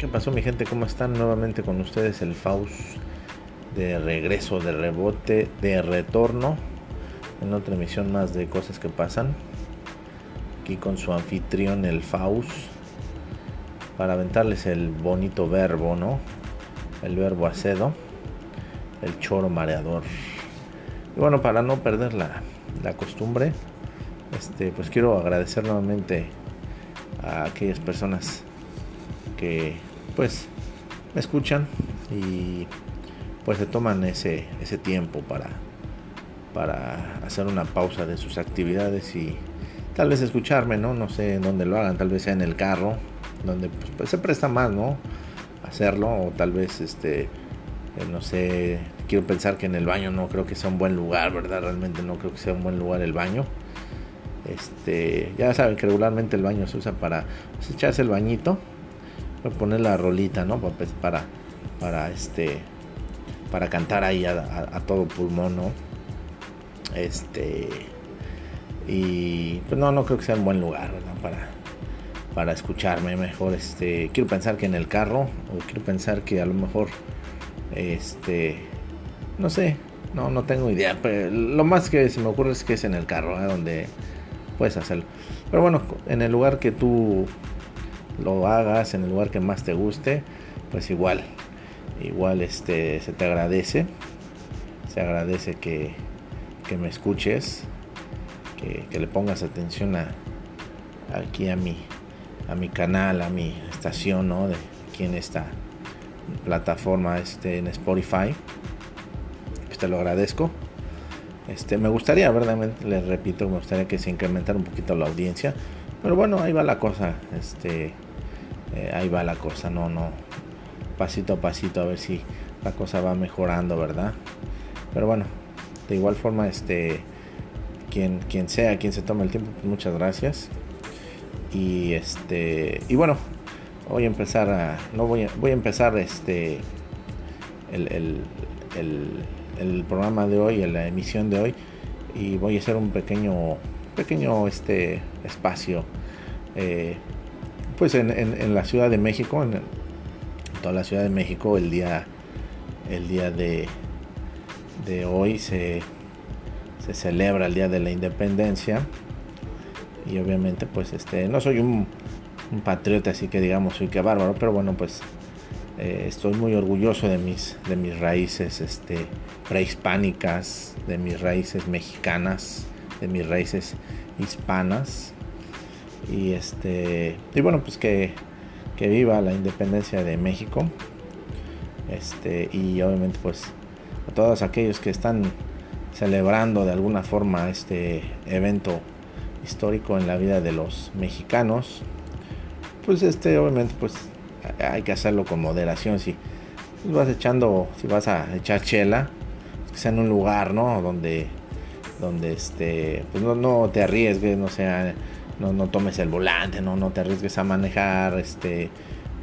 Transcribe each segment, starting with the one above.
¿Qué pasó mi gente? ¿Cómo están? Nuevamente con ustedes el Faust de regreso, de rebote, de retorno en otra emisión más de cosas que pasan. Aquí con su anfitrión el Faust para aventarles el bonito verbo, ¿no? El verbo acedo, el choro mareador. Y bueno, para no perder la, la costumbre, este, pues quiero agradecer nuevamente a aquellas personas que pues me escuchan y pues se toman ese, ese tiempo para, para hacer una pausa de sus actividades y tal vez escucharme, ¿no? No sé en dónde lo hagan, tal vez sea en el carro, donde pues, pues se presta más, ¿no? Hacerlo, o tal vez este, eh, no sé, quiero pensar que en el baño no creo que sea un buen lugar, ¿verdad? Realmente no creo que sea un buen lugar el baño. Este, ya saben que regularmente el baño se usa para pues, echarse el bañito Voy a poner la rolita, ¿no? Pues, para, para este, para cantar ahí a, todo pulmón, ¿no? Este, y pues no, no creo que sea un buen lugar, ¿verdad? Para, para escucharme mejor, este, quiero pensar que en el carro, o quiero pensar que a lo mejor, este, no sé, no, no tengo idea, pero lo más que se me ocurre es que es en el carro, ¿eh? donde puedes hacerlo. Pero bueno, en el lugar que tú lo hagas en el lugar que más te guste, pues igual, igual este, se te agradece, se agradece que, que me escuches, que, le pongas atención a, aquí a mi, a mi canal, a mi estación, ¿no? De aquí en esta plataforma, este, en Spotify. Pues te lo agradezco. Este, me gustaría, verdaderamente, les repito, me gustaría que se incrementara un poquito la audiencia. Pero bueno, ahí va la cosa. Este, eh, ahí va la cosa, no, no, pasito a pasito a ver si la cosa va mejorando, ¿verdad? Pero bueno, de igual forma, este, quien, quien sea, quien se tome el tiempo, pues muchas gracias. Y este, y bueno, voy a empezar a, no voy a, voy a empezar este, el, el, el, programa de hoy, la emisión de hoy, y voy a hacer un pequeño, pequeño este espacio. Eh, pues en, la Ciudad de México, en, toda la Ciudad de México, el día, el día de, de hoy se, se celebra el Día de la Independencia. Y obviamente, pues este, no soy un, patriota, así que digamos, soy que bárbaro, pero bueno, pues eh, estoy muy orgulloso de mis, de mis raíces este, prehispánicas, de mis raíces mexicanas, de mis raíces hispanas y este y bueno pues que, que viva la independencia de México. Este y obviamente pues a todos aquellos que están celebrando de alguna forma este evento histórico en la vida de los mexicanos pues este obviamente pues hay que hacerlo con moderación. Si vas echando si vas a echar chela que sea en un lugar no donde donde este pues no, no te arriesgues no sea no, no tomes el volante, no, no te arriesgues a manejar, este,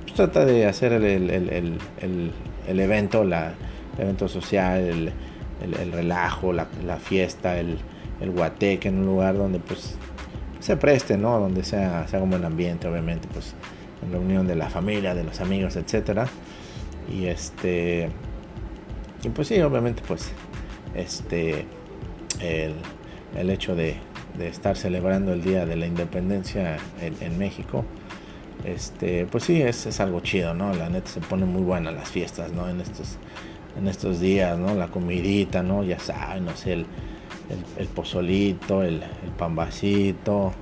pues trata de hacer el, el, evento, la, el evento social, el, relajo, la, fiesta, el, guateque en un lugar donde pues se preste, ¿no? Donde sea, sea un buen ambiente, obviamente, pues en reunión de la familia, de los amigos, etcétera. Y este, y pues sí, obviamente, pues, este, el, el hecho de, de estar celebrando el Día de la Independencia en, México, este, pues sí, es, es, algo chido, ¿no? La neta se pone muy buena las fiestas, ¿no? En estos, en estos días, ¿no? La comidita, ¿no? Ya saben, no sé, el, el, pozolito, el, el, pambacito,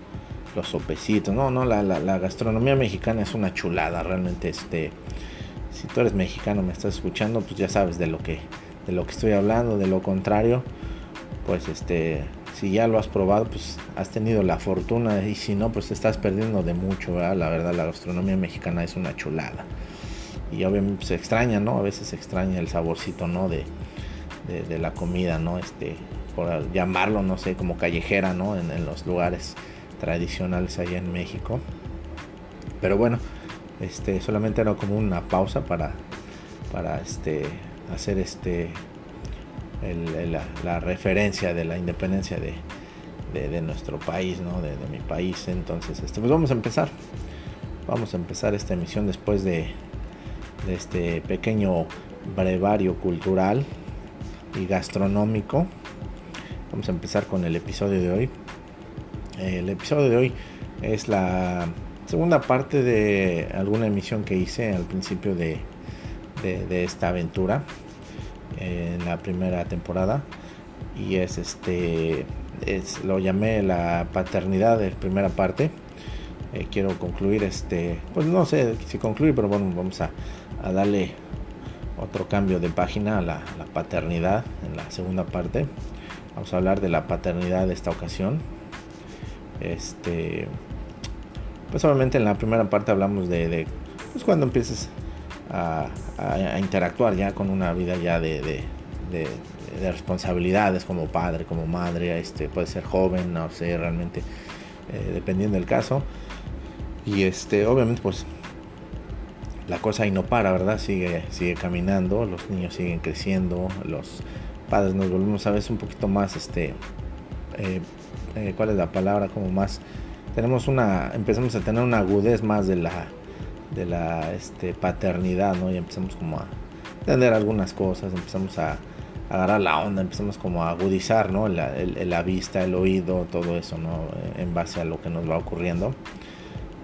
los sopecitos, no, no, la, la, la, gastronomía mexicana es una chulada, realmente, este, si tú eres mexicano, me estás escuchando, pues ya sabes de lo que, de lo que estoy hablando, de lo contrario, pues este, si ya lo has probado, pues has tenido la fortuna y si no, pues te estás perdiendo de mucho. La verdad, la gastronomía mexicana es una chulada. Y obviamente se extraña, ¿no? A veces se extraña el saborcito, ¿no? De, de, la comida, ¿no? Este, por llamarlo, no sé, como callejera, ¿no? En, en, los lugares tradicionales allá en México. Pero bueno, este, solamente era como una pausa para, para este, hacer este la, referencia de la independencia de, nuestro país, ¿no? de, mi país. Entonces, este, pues vamos a empezar. Vamos a empezar esta emisión después de, este pequeño brevario cultural y gastronómico. Vamos a empezar con el episodio de hoy. El episodio de hoy es la segunda parte de alguna emisión que hice al principio de, esta aventura en la primera temporada. Y es este es, lo llamé la paternidad de primera parte. Eh, quiero concluir este pues no sé si concluir pero bueno vamos a, a darle otro cambio de página a la, paternidad en la segunda parte. Vamos a hablar de la paternidad de esta ocasión. Este pues obviamente en la primera parte hablamos de, pues cuando empieces a, interactuar ya con una vida ya de, responsabilidades como padre, como madre, este puede ser joven, no sé, realmente eh, dependiendo del caso. Y este, obviamente pues la cosa ahí no para, ¿verdad? Sigue, sigue caminando, los niños siguen creciendo, los padres nos volvemos a veces un poquito más, este, eh, eh, ¿cuál es la palabra? Como más tenemos una, empezamos a tener una agudez más de la, de la este, paternidad, ¿no? Y empezamos como a entender algunas cosas, empezamos a, agarrar la onda, empezamos como a agudizar, ¿no? La, la, vista, el oído, todo eso, ¿no? En base a lo que nos va ocurriendo.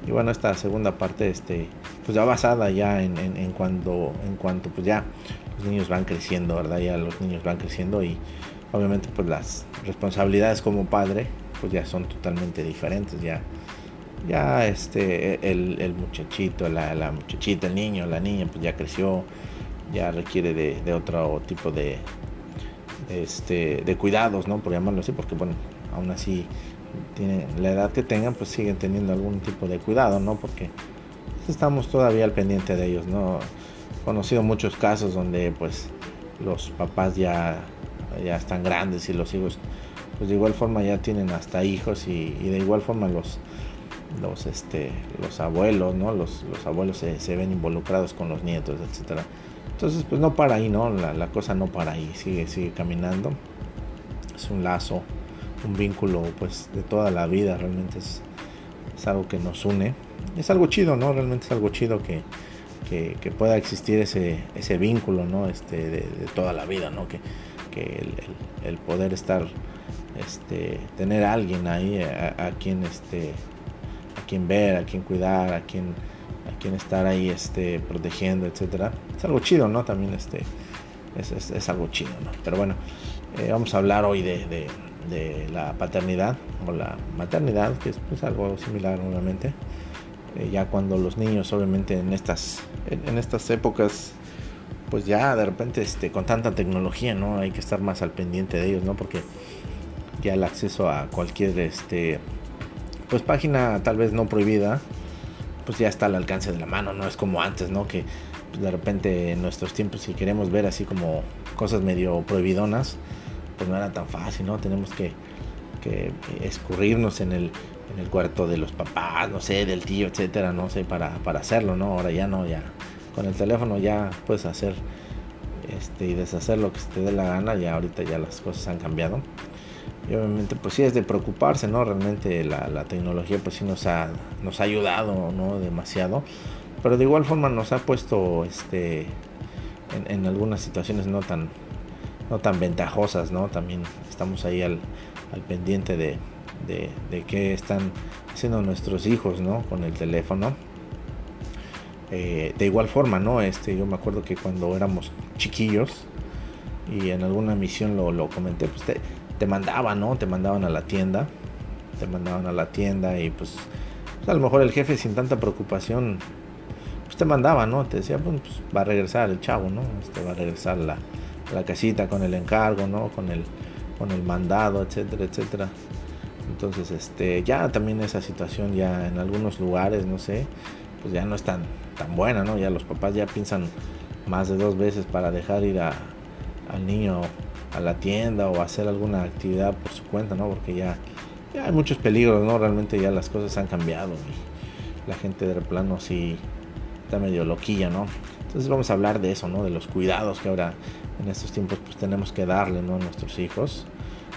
Y bueno, esta segunda parte, este, pues ya basada ya en, en, en cuando, en cuanto, pues ya los niños van creciendo, ¿verdad? Ya los niños van creciendo y obviamente pues las responsabilidades como padre pues ya son totalmente diferentes, ya, ya este, el, muchachito, la, muchachita, el niño, la niña, pues ya creció, ya requiere de, otro tipo de, este, de cuidados, ¿no? Por llamarlo así, porque bueno, aún así tienen la edad que tengan, pues siguen teniendo algún tipo de cuidado, ¿no? Porque estamos todavía al pendiente de ellos, ¿no? He conocido muchos casos donde pues los papás ya, ya están grandes y los hijos pues de igual forma ya tienen hasta hijos y, de igual forma los los este los abuelos no los, los abuelos se, ven involucrados con los nietos etcétera. Entonces pues no para ahí no la, cosa no para ahí sigue sigue caminando. Es un lazo un vínculo pues de toda la vida realmente es, es algo que nos une. Es algo chido no realmente es algo chido que, que, pueda existir ese, ese vínculo no este de, toda la vida no que, que el poder estar este, tener a alguien ahí a, quien este a quien ver, a quien cuidar, a quien a quien estar ahí este protegiendo, etcétera. Es algo chido, ¿no? También este es, es, algo chido, ¿no? Pero bueno, eh, vamos a hablar hoy de, de, la paternidad o la maternidad, que es pues, algo similar obviamente. Eh, ya cuando los niños obviamente en estas en, estas épocas pues ya de repente este con tanta tecnología no hay que estar más al pendiente de ellos no porque ya el acceso a cualquier este pues página tal vez no prohibida pues ya está al alcance de la mano no es como antes no que pues, de repente en nuestros tiempos si queremos ver así como cosas medio prohibidonas pues no era tan fácil no tenemos que, que escurrirnos en el en el cuarto de los papás no sé del tío etcétera no sé para, para hacerlo no ahora ya no ya con el teléfono ya puedes hacer este y deshacer lo que se te dé la gana ya ahorita ya las cosas han cambiado y obviamente pues sí es de preocuparse, ¿no? Realmente la, tecnología pues sí nos ha, nos ha ayudado, ¿no? Demasiado. Pero de igual forma nos ha puesto este en, algunas situaciones no tan no tan ventajosas, ¿no? También estamos ahí al, al pendiente de, de, de, qué están haciendo nuestros hijos, ¿no? Con el teléfono. Eh, de igual forma, ¿no? Este, yo me acuerdo que cuando éramos chiquillos y en alguna misión lo, lo comenté, pues te, te mandaban, ¿no? Te mandaban a la tienda, te mandaban a la tienda y pues, pues, a lo mejor el jefe sin tanta preocupación, pues te mandaba, ¿no? Te decía, pues, pues va a regresar el chavo, ¿no? Este va a regresar la, la casita con el encargo, ¿no? Con el, con el mandado, etcétera, etcétera. Entonces, este, ya también esa situación ya en algunos lugares, no sé, pues ya no es tan, tan buena, ¿no? Ya los papás ya piensan más de dos veces para dejar ir a, al niño a la tienda o hacer alguna actividad por su cuenta, ¿no? Porque ya, hay muchos peligros, ¿no? Realmente ya las cosas han cambiado y la gente de plano sí está medio loquilla, ¿no? Entonces vamos a hablar de eso, ¿no? De los cuidados que ahora en estos tiempos pues tenemos que darle, ¿no? A nuestros hijos.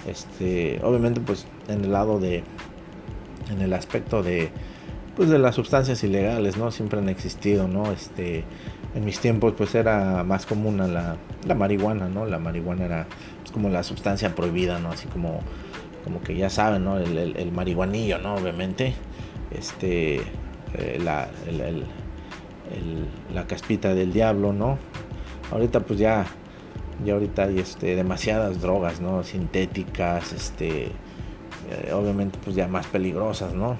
Este, obviamente pues en el lado de, en el aspecto de, pues de las sustancias ilegales, ¿no? Siempre han existido, ¿no? Este, en mis tiempos pues era más común la, la marihuana, ¿no? La marihuana era pues, como la sustancia prohibida, ¿no? Así como, como que ya saben, ¿no? El, el, marihuanillo, ¿no? Obviamente, este, eh, la, el, la caspita del diablo, ¿no? Ahorita pues ya, ya ahorita hay este, demasiadas drogas, ¿no? Sintéticas, este, eh, obviamente pues ya más peligrosas, ¿no?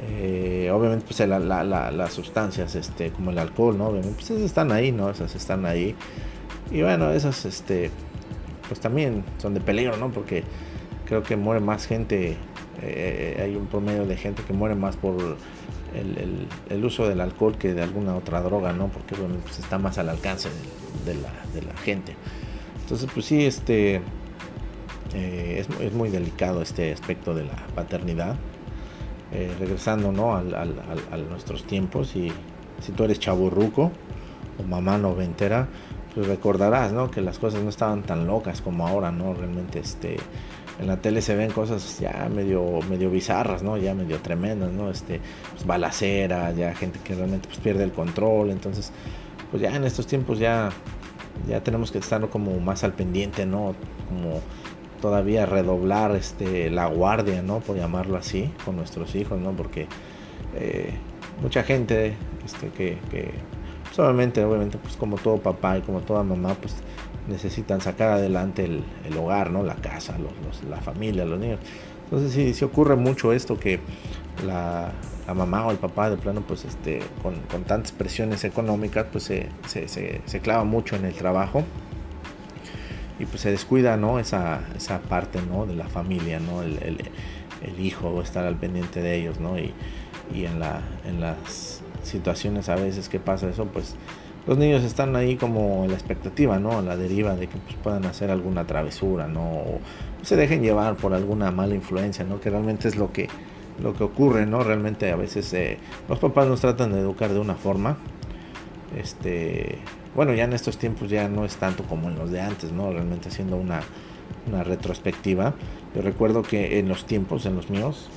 Eh, obviamente pues las sustancias este como el alcohol no obviamente pues están ahí no esas están ahí. Y bueno esas este pues también son de peligro no porque creo que muere más gente eh, hay un promedio de gente que muere más por el, uso del alcohol que de alguna otra droga no porque bueno pues está más al alcance de, la, gente. Entonces pues sí este eh, es, es muy delicado este aspecto de la paternidad eh, regresando ¿no? Al, a nuestros tiempos y si tú eres chaburruco o mamá noventera, pues recordarás ¿no? que las cosas no estaban tan locas como ahora, ¿no? Realmente este, en la tele se ven cosas ya medio, medio bizarras, ¿no? Ya medio tremendas, ¿no? Este, pues balacera, ya gente que realmente pues, pierde el control, entonces pues ya en estos tiempos ya, ya tenemos que estar como más al pendiente, ¿no? Como todavía redoblar este, la guardia, ¿no? Por llamarlo así, con nuestros hijos, ¿no? Porque eh, mucha gente este, que, obviamente, obviamente, pues como todo papá y como toda mamá, pues necesitan sacar adelante el, el hogar, ¿no? La casa, los, la familia, los niños. Entonces sí, sí ocurre mucho esto que la, la mamá o el papá de plano, pues este, con, con tantas presiones económicas, pues se, se, se clava mucho en el trabajo y pues se descuida no esa, esa parte no de la familia no el, el, hijo estar al pendiente de ellos no y, y, en la en las situaciones a veces que pasa eso pues los niños están ahí como en la expectativa no la deriva de que pues, puedan hacer alguna travesura no o se dejen llevar por alguna mala influencia no que realmente es lo que lo que ocurre no realmente a veces eh, los papás nos tratan de educar de una forma este bueno, ya en estos tiempos ya no es tanto como en los de antes, ¿no? Realmente haciendo una, una retrospectiva. Yo recuerdo que en los tiempos, en los míos,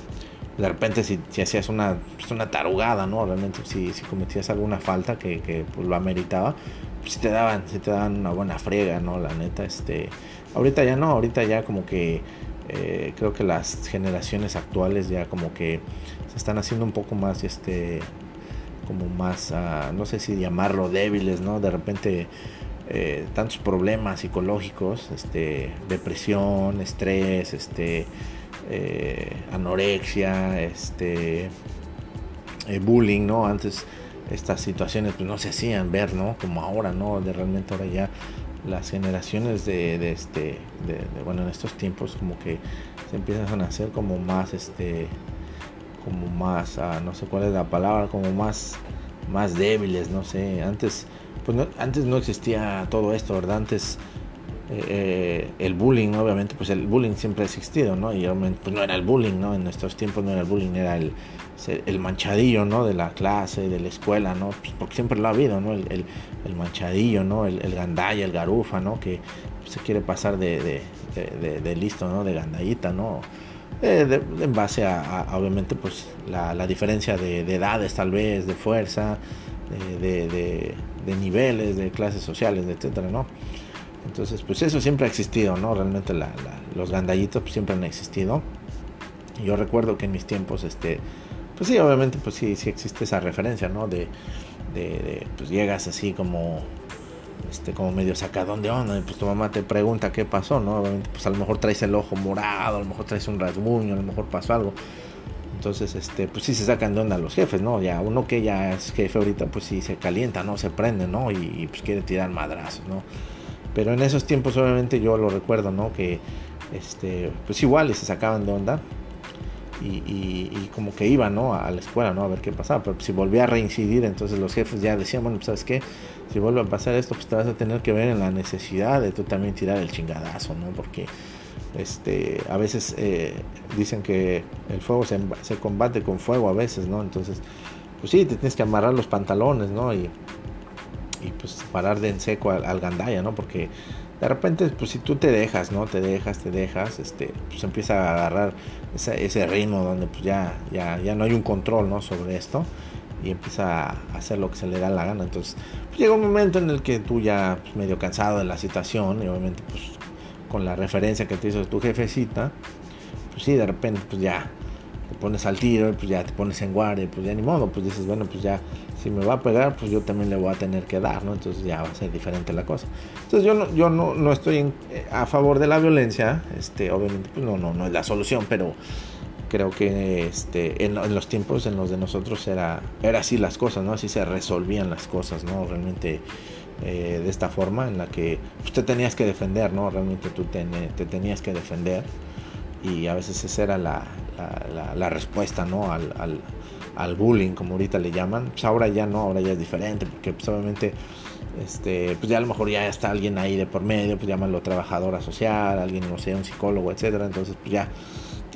de repente si, si hacías una, pues una tarugada, ¿no? Realmente si, si cometías alguna falta que, que pues, lo ameritaba, pues si te daban, si te daban una buena friega, ¿no? La neta, este... Ahorita ya no, ahorita ya como que... Eh, creo que las generaciones actuales ya como que se están haciendo un poco más este como más, no sé si llamarlo débiles, ¿no? De repente eh, tantos problemas psicológicos, este, depresión, estrés, este, eh, anorexia, este, eh, bullying, ¿no? Antes estas situaciones pues no se hacían ver, ¿no? Como ahora, ¿no? De realmente ahora ya las generaciones de, de este, de, bueno, en estos tiempos como que se empiezan a hacer como más, este, como más, ah, no sé cuál es la palabra, como más, más débiles, no sé. Antes, pues no, antes no existía todo esto, ¿verdad? Antes eh, eh, el bullying, obviamente, pues el bullying siempre ha existido, ¿no? Y pues no era el bullying, ¿no? En nuestros tiempos no era el bullying, era el, el manchadillo, ¿no? De la clase, de la escuela, ¿no? Pues porque siempre lo ha habido, ¿no? El, el, manchadillo, ¿no? El, el, gandaya, el garufa, ¿no? Que se quiere pasar de, de, de listo, ¿no? De gandallita, ¿no? Eh, en base a, obviamente pues la, diferencia de, edades tal vez, de fuerza, de, niveles, de clases sociales, etcétera, ¿no? Entonces pues eso siempre ha existido, ¿no? Realmente los gandallitos pues, siempre han existido. Yo recuerdo que en mis tiempos, este, pues sí, obviamente pues sí, sí existe esa referencia, ¿no? De, de pues llegas así como este, como medio sacadón de onda, y pues tu mamá te pregunta qué pasó, ¿no? Obviamente, pues a lo mejor traes el ojo morado, a lo mejor traes un rasguño, a lo mejor pasó algo. Entonces, este, pues sí se sacan de onda los jefes, ¿no? Ya uno que ya es jefe ahorita, pues sí se calienta, ¿no? Se prende, ¿no? Y, pues quiere tirar madrazos, ¿no? Pero en esos tiempos, obviamente, yo lo recuerdo, ¿no? Que, este, pues igual se sacaban de onda. Y, y, como que iban, ¿no? A la escuela, ¿no? A ver qué pasaba. Pero si volvía a reincidir, entonces los jefes ya decían, bueno, pues, ¿sabes qué? Si vuelve a pasar esto, pues te vas a tener que ver en la necesidad de tú también tirar el chingadazo, ¿no? Porque este, a veces eh, dicen que el fuego se, se, combate con fuego a veces, ¿no? Entonces, pues sí, te tienes que amarrar los pantalones, ¿no? Y, y pues parar de en seco al, gandaya, ¿no? Porque de repente, pues si tú te dejas, ¿no? Te dejas, te dejas, este, pues empieza a agarrar ese, ese ritmo donde pues ya, ya, ya no hay un control, ¿no? Sobre esto y empieza a hacer lo que se le da la gana. Entonces pues, llega un momento en el que tú ya pues, medio cansado de la situación y obviamente pues con la referencia que te hizo tu jefecita, pues sí, de repente pues ya te pones al tiro, pues ya te pones en guardia, pues ya ni modo, pues dices, bueno, pues ya si me va a pegar, pues yo también le voy a tener que dar, ¿no? Entonces ya va a ser diferente la cosa. Entonces yo no, yo no, no estoy eh, a favor de la violencia, este, obviamente, pues no, no, no es la solución, pero creo que este, en, los tiempos en los de nosotros era, era así las cosas, ¿no? Así se resolvían las cosas, ¿no? Realmente eh, de esta forma en la que usted tenías que defender, ¿no? Realmente tú te, te tenías que defender y a veces esa era la, la, respuesta, ¿no? Al, al, al, bullying, como ahorita le llaman. Pues ahora ya no, ahora ya es diferente, porque pues obviamente este, pues ya a lo mejor ya está alguien ahí de por medio, pues llámalo trabajadora social, alguien, no sé, un psicólogo, etcétera. Entonces, pues ya,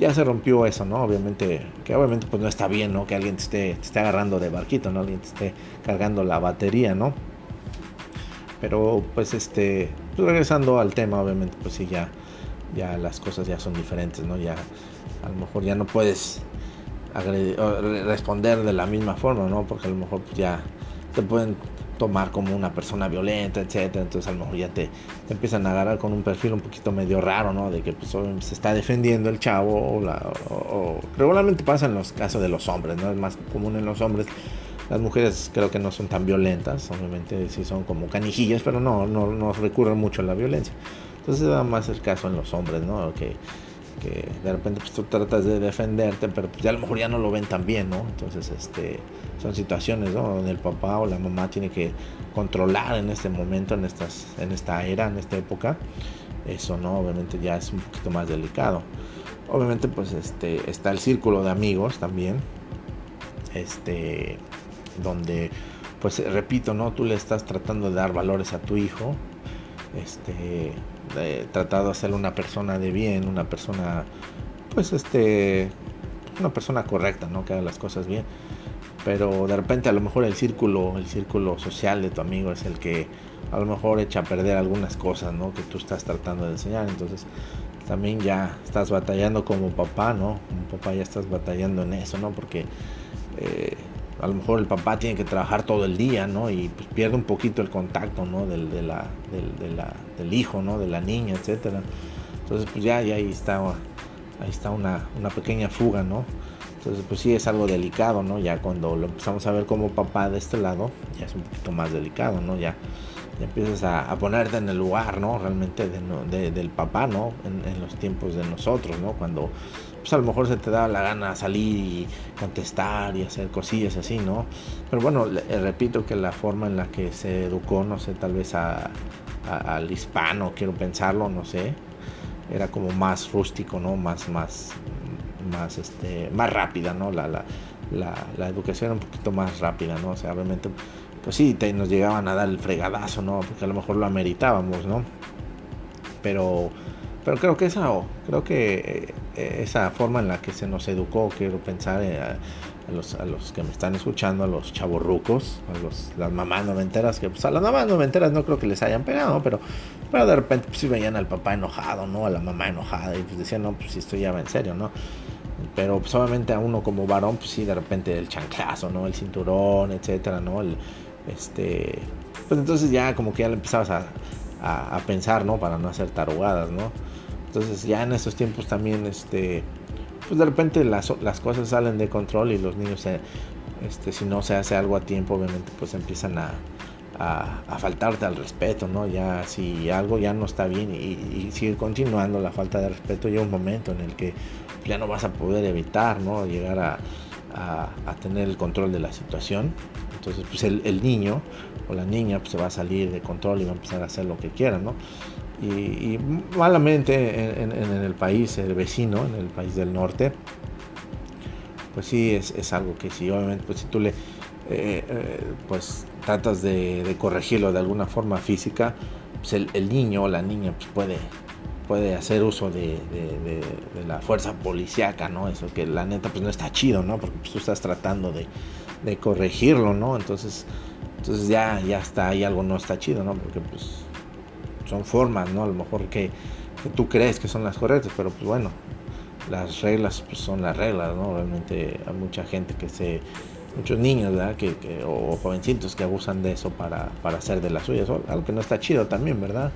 ya se rompió eso, ¿no? Obviamente, que obviamente pues no está bien, ¿no? Que alguien te esté, te esté agarrando de barquito, ¿no? Alguien te esté cargando la batería, ¿no? Pero pues este, pues regresando al tema, obviamente, pues sí, ya, ya las cosas ya son diferentes, ¿no? Ya a lo mejor ya no puedes responder de la misma forma, ¿no? Porque a lo mejor pues ya te pueden tomar como una persona violenta, etcétera, entonces a lo mejor ya te, empiezan a agarrar con un perfil un poquito medio raro, ¿no? De que pues se está defendiendo el chavo o, la, regularmente pasa en los casos de los hombres, ¿no? Es más común en los hombres. Las mujeres creo que no son tan violentas, obviamente sí son como canijillas, pero no, no, recurren mucho a la violencia. Entonces da más el caso en los hombres, ¿no? Que que de repente pues, tú tratas de defenderte, pero pues, ya a lo mejor ya no lo ven tan bien, ¿no? Entonces, este, son situaciones, ¿no? Donde el papá o la mamá tiene que controlar en este momento, en, estas, en esta era, en esta época. Eso, ¿no? Obviamente ya es un poquito más delicado. Obviamente, pues, este, está el círculo de amigos también, este, donde, pues, repito, ¿no? Tú le estás tratando de dar valores a tu hijo, este, tratado de ser una persona de bien, una persona, pues este, una persona correcta, ¿no? Que haga las cosas bien. Pero de repente a lo mejor el círculo, el círculo social de tu amigo es el que a lo mejor echa a perder algunas cosas, ¿no? Que tú estás tratando de enseñar. Entonces también ya estás batallando como papá, ¿no? Como papá ya estás batallando en eso, ¿no? Porque eh, a lo mejor el papá tiene que trabajar todo el día, ¿no? Y pues pierde un poquito el contacto, ¿no? Del, de la, del, del hijo, ¿no? De la niña, etcétera. Entonces, pues ya, ya ahí está, ahí está una, una, pequeña fuga, ¿no? Entonces, pues sí es algo delicado, ¿no? Ya cuando lo empezamos a ver como papá de este lado, ya es un poquito más delicado, ¿no? Ya, ya empiezas a, ponerte en el lugar, ¿no? Realmente de, del papá, ¿no? En, en los tiempos de nosotros, ¿no? Cuando pues a lo mejor se te da la gana salir y contestar y hacer cosillas así, ¿no? Pero bueno, eh, repito que la forma en la que se educó, no sé, tal vez al hispano, quiero pensarlo, no sé, era como más rústico, ¿no? Más, más, más, este, más rápida, ¿no? La, la, la, educación era un poquito más rápida, ¿no? O sea, obviamente, pues sí, nos llegaban a dar el fregadazo, ¿no? Porque a lo mejor lo ameritábamos, ¿no? Pero pero creo que esa, creo que eh, esa forma en la que se nos educó, quiero pensar eh, a, los, a los que me están escuchando, a los chavorrucos, a los, las mamás noventeras, que pues a las mamás noventeras no creo que les hayan pegado, pero, pero de repente pues sí veían al papá enojado, ¿no? A la mamá enojada y pues decían, no, pues esto ya en serio, ¿no? Pero pues obviamente a uno como varón, pues sí, de repente el chanclazo, ¿no? El cinturón, etcétera, ¿no? El, este, pues entonces ya como que ya le empezabas a, a, a pensar, ¿no? Para no hacer tarugadas, ¿no? Entonces ya en estos tiempos también, este, pues de repente las, las cosas salen de control y los niños, este, si no se hace algo a tiempo, obviamente pues empiezan a, a, faltarte al respeto, ¿no? Ya si algo ya no está bien y, sigue continuando la falta de respeto, llega un momento en el que ya no vas a poder evitar, ¿no? Llegar a, a, tener el control de la situación. Entonces, pues el, el, niño o la niña pues, se va a salir de control y va a empezar a hacer lo que quiera, ¿no? Y, malamente en, el país el vecino, en el país del norte, pues sí es, algo que si obviamente pues si tú le eh, eh, pues tratas de, corregirlo de alguna forma física, pues el, niño o la niña pues puede puede hacer uso de, la fuerza policíaca, ¿no? Eso que la neta pues no está chido, ¿no? Porque pues, tú estás tratando de, corregirlo, ¿no? Entonces, entonces ya, ya está ahí algo no está chido, ¿no? Porque pues son formas, ¿no? A lo mejor que, tú crees que son las correctas, pero pues bueno, las reglas pues son las reglas, ¿no? Realmente hay mucha gente que se muchos niños, ¿verdad? Que, o jovencitos que abusan de eso para, para hacer de las suyas, algo que no está chido también, ¿verdad?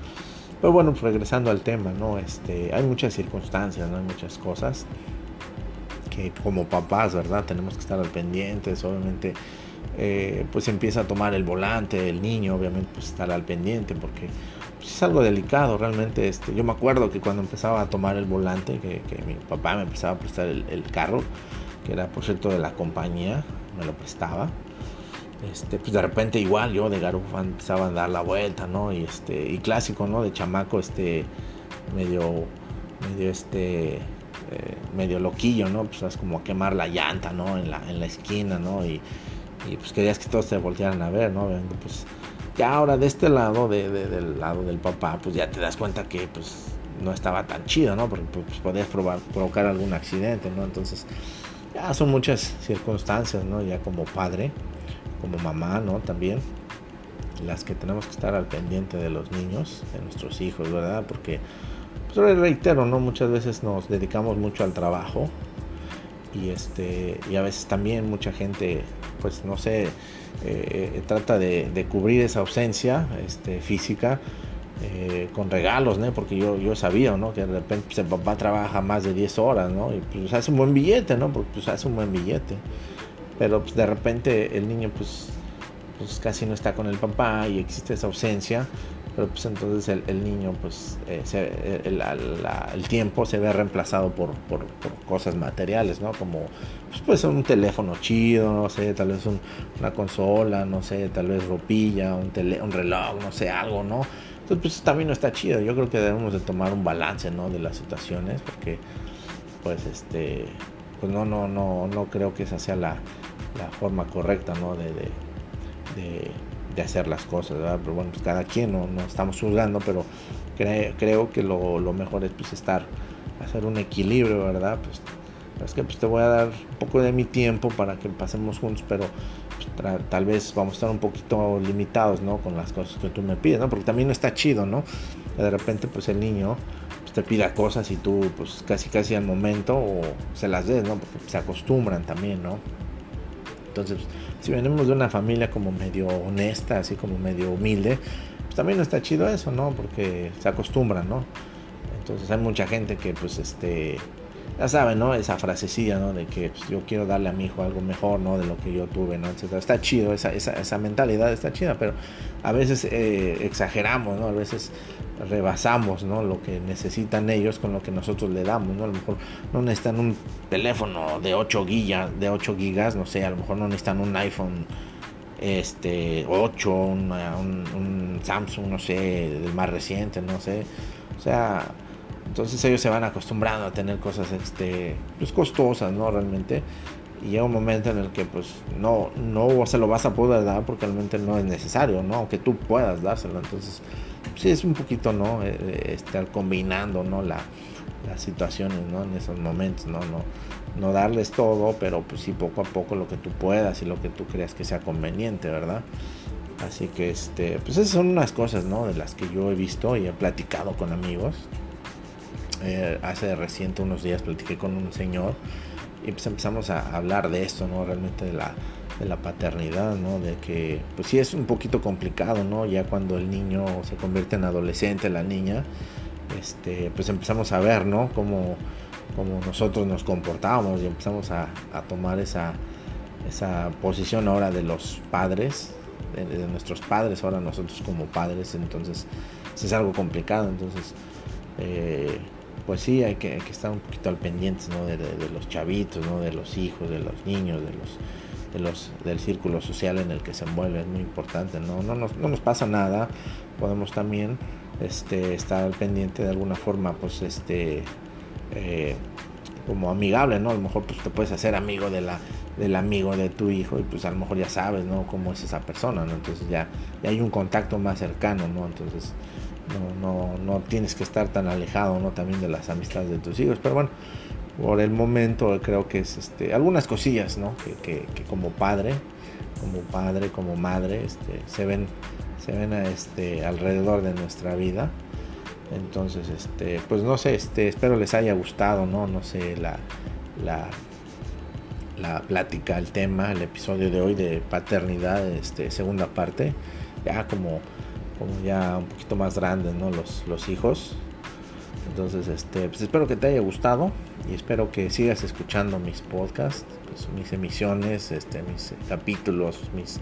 Pero bueno, pues regresando al tema, ¿no? Este, hay muchas circunstancias, ¿no? Hay muchas cosas que como papás, ¿verdad? Tenemos que estar al pendientes, obviamente, eh, pues empieza a tomar el volante el niño, obviamente, pues estar al pendiente porque es algo delicado, realmente. Este, yo me acuerdo que cuando empezaba a tomar el volante, que, mi papá me empezaba a prestar el, carro, que era por cierto de la compañía, me lo prestaba. Este, pues de repente igual yo de garufa empezaba a dar la vuelta, ¿no? Y este, y clásico, ¿no? De chamaco, este, medio, medio este, eh, medio loquillo, ¿no? Pues es como a quemar la llanta, ¿no? En la, en la esquina, ¿no? Y, y pues querías que todos te voltearan a ver, ¿no? Pues ya ahora de este lado, de, del lado del papá, pues ya te das cuenta que pues no estaba tan chido, ¿no? Porque pues, podías probar, provocar algún accidente, ¿no? Entonces ya son muchas circunstancias, ¿no? Ya como padre, como mamá, ¿no? También las que tenemos que estar al pendiente de los niños, de nuestros hijos, ¿verdad? Porque, pues reitero, ¿no? Muchas veces nos dedicamos mucho al trabajo y este y a veces también mucha gente, pues no sé, eh, trata de, de, cubrir esa ausencia este, física eh, con regalos, ¿no? Porque yo, yo sabía, ¿no? Que de repente el papá trabaja más de 10 horas, ¿no? Y pues hace un buen billete, ¿no? Porque pues hace un buen billete. Pero pues de repente el niño pues, pues casi no está con el papá y existe esa ausencia. Pero pues entonces el, niño pues eh, el, el, tiempo se ve reemplazado por, por, cosas materiales, ¿no? Como pues un teléfono chido, no sé, tal vez una consola, no sé, tal vez ropilla, un, tele, un reloj, no sé, algo, ¿no? Entonces, pues también no está chido. Yo creo que debemos de tomar un balance, ¿no? De las situaciones, porque, pues, este, pues no, no, no, no creo que esa sea la, la forma correcta, ¿no? De, de, hacer las cosas, ¿verdad? Pero bueno, pues cada quien, no, no estamos juzgando, pero creo que lo, lo, mejor es, pues, estar, hacer un equilibrio, ¿verdad? Pues, es que pues te voy a dar un poco de mi tiempo para que pasemos juntos, pero tal vez vamos a estar un poquito limitados, ¿no? Con las cosas que tú me pides, ¿no? Porque también no está chido, ¿no? De repente, pues el niño pues, te pida cosas y tú, pues casi casi al momento o se las des, ¿no? Porque se acostumbran también, ¿no? Entonces, si venimos de una familia como medio honesta, así como medio humilde, pues también no está chido eso, ¿no? Porque se acostumbran, ¿no? Entonces hay mucha gente que, pues, este ya saben, ¿no? Esa frasecilla, ¿no? De que pues, yo quiero darle a mi hijo algo mejor, ¿no? De lo que yo tuve, ¿no? Etcétera. Está chido, esa, esa, esa mentalidad está chida, pero a veces eh, exageramos, ¿no? A veces rebasamos, ¿no? Lo que necesitan ellos con lo que nosotros le damos, ¿no? A lo mejor no necesitan un teléfono de 8 gigas, de 8 gigas, no sé, a lo mejor no necesitan un iPhone este 8, un, un Samsung, no sé, el más reciente, no sé. O sea, entonces ellos se van acostumbrando a tener cosas este, pues costosas, ¿no? Realmente. Y llega un momento en el que pues no, no se lo vas a poder dar porque realmente no es necesario, ¿no? Aunque tú puedas dárselo. Entonces, sí es un poquito, ¿no? Eh, eh, estar combinando, ¿no? La, las situaciones, ¿no? En esos momentos, ¿no? No, no darles todo, pero pues sí poco a poco lo que tú puedas y lo que tú creas que sea conveniente, ¿verdad? Así que, este, pues esas son unas cosas, ¿no? De las que yo he visto y he platicado con amigos eh, hace reciente unos días platiqué con un señor y pues empezamos a hablar de esto, ¿no? Realmente de la, de la paternidad, ¿no? De que pues sí es un poquito complicado, ¿no? Ya cuando el niño se convierte en adolescente, la niña, este, pues empezamos a ver, ¿no? Cómo, nosotros nos comportábamos y empezamos a, tomar esa, esa posición ahora de los padres, de, nuestros padres, ahora nosotros como padres, entonces es algo complicado, entonces... Eh, pues sí, hay que, estar un poquito al pendiente ¿no? de, los chavitos, ¿no? de los hijos, de los niños, de los, de los, del círculo social en el que se envuelve, es muy importante, ¿no? No, nos, no nos pasa nada, podemos también este, estar al pendiente de alguna forma, pues este, eh, como amigable, ¿no? A lo mejor pues, te puedes hacer amigo de la, del amigo de tu hijo y pues a lo mejor ya sabes, ¿no? Cómo es esa persona, ¿no? Entonces ya, ya hay un contacto más cercano, ¿no? Entonces no, no, tienes que estar tan alejado ¿no? también de las amistades de tus hijos. Pero bueno, por el momento creo que es este, algunas cosillas ¿no? que, como padre, como padre, como madre, este, se ven, se ven este, alrededor de nuestra vida. Entonces, este, pues no sé, este, espero les haya gustado, ¿no? No sé, la, la, la plática, el tema, el episodio de hoy de paternidad, este, segunda parte, ya como, como ya un poquito más grandes, ¿no? Los, los hijos. Entonces, este, pues espero que te haya gustado y espero que sigas escuchando mis podcasts, pues, mis emisiones, este, mis capítulos, mis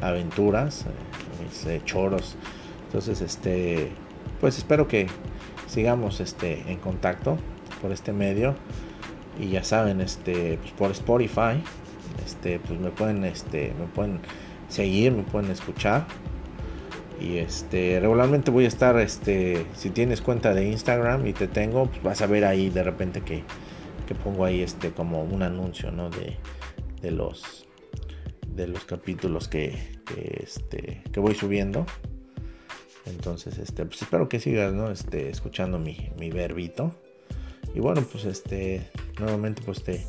aventuras, eh, mis eh, choros. Entonces, este, pues espero que sigamos este, en contacto por este medio y ya saben este pues, por Spotify este pues me pueden este me pueden seguir me pueden escuchar y este regularmente voy a estar este si tienes cuenta de Instagram y te tengo pues vas a ver ahí de repente que, que pongo ahí este como un anuncio no de, de los de los capítulos que, este que voy subiendo. Entonces este pues espero que sigas no este escuchando mi, mi verbito. Y bueno, pues este, nuevamente pues te,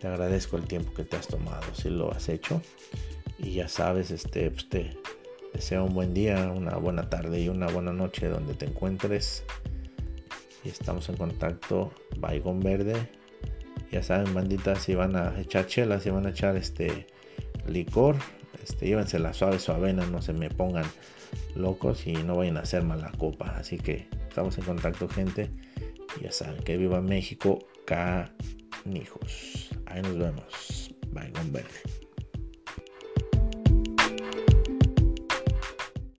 te agradezco el tiempo que te has tomado, si lo has hecho. Y ya sabes, este, pues te deseo un buen día, una buena tarde y una buena noche donde te encuentres. Y estamos en contacto, Baigón Verde. Ya saben, banditas, si van a echar chelas, si van a echar este licor, este, llévense la suave, suavena, no se me pongan locos y no vayan a hacer mala copa. Así que estamos en contacto, gente. Ya saben que viva México, canijos. Ahí nos vemos. Con verde.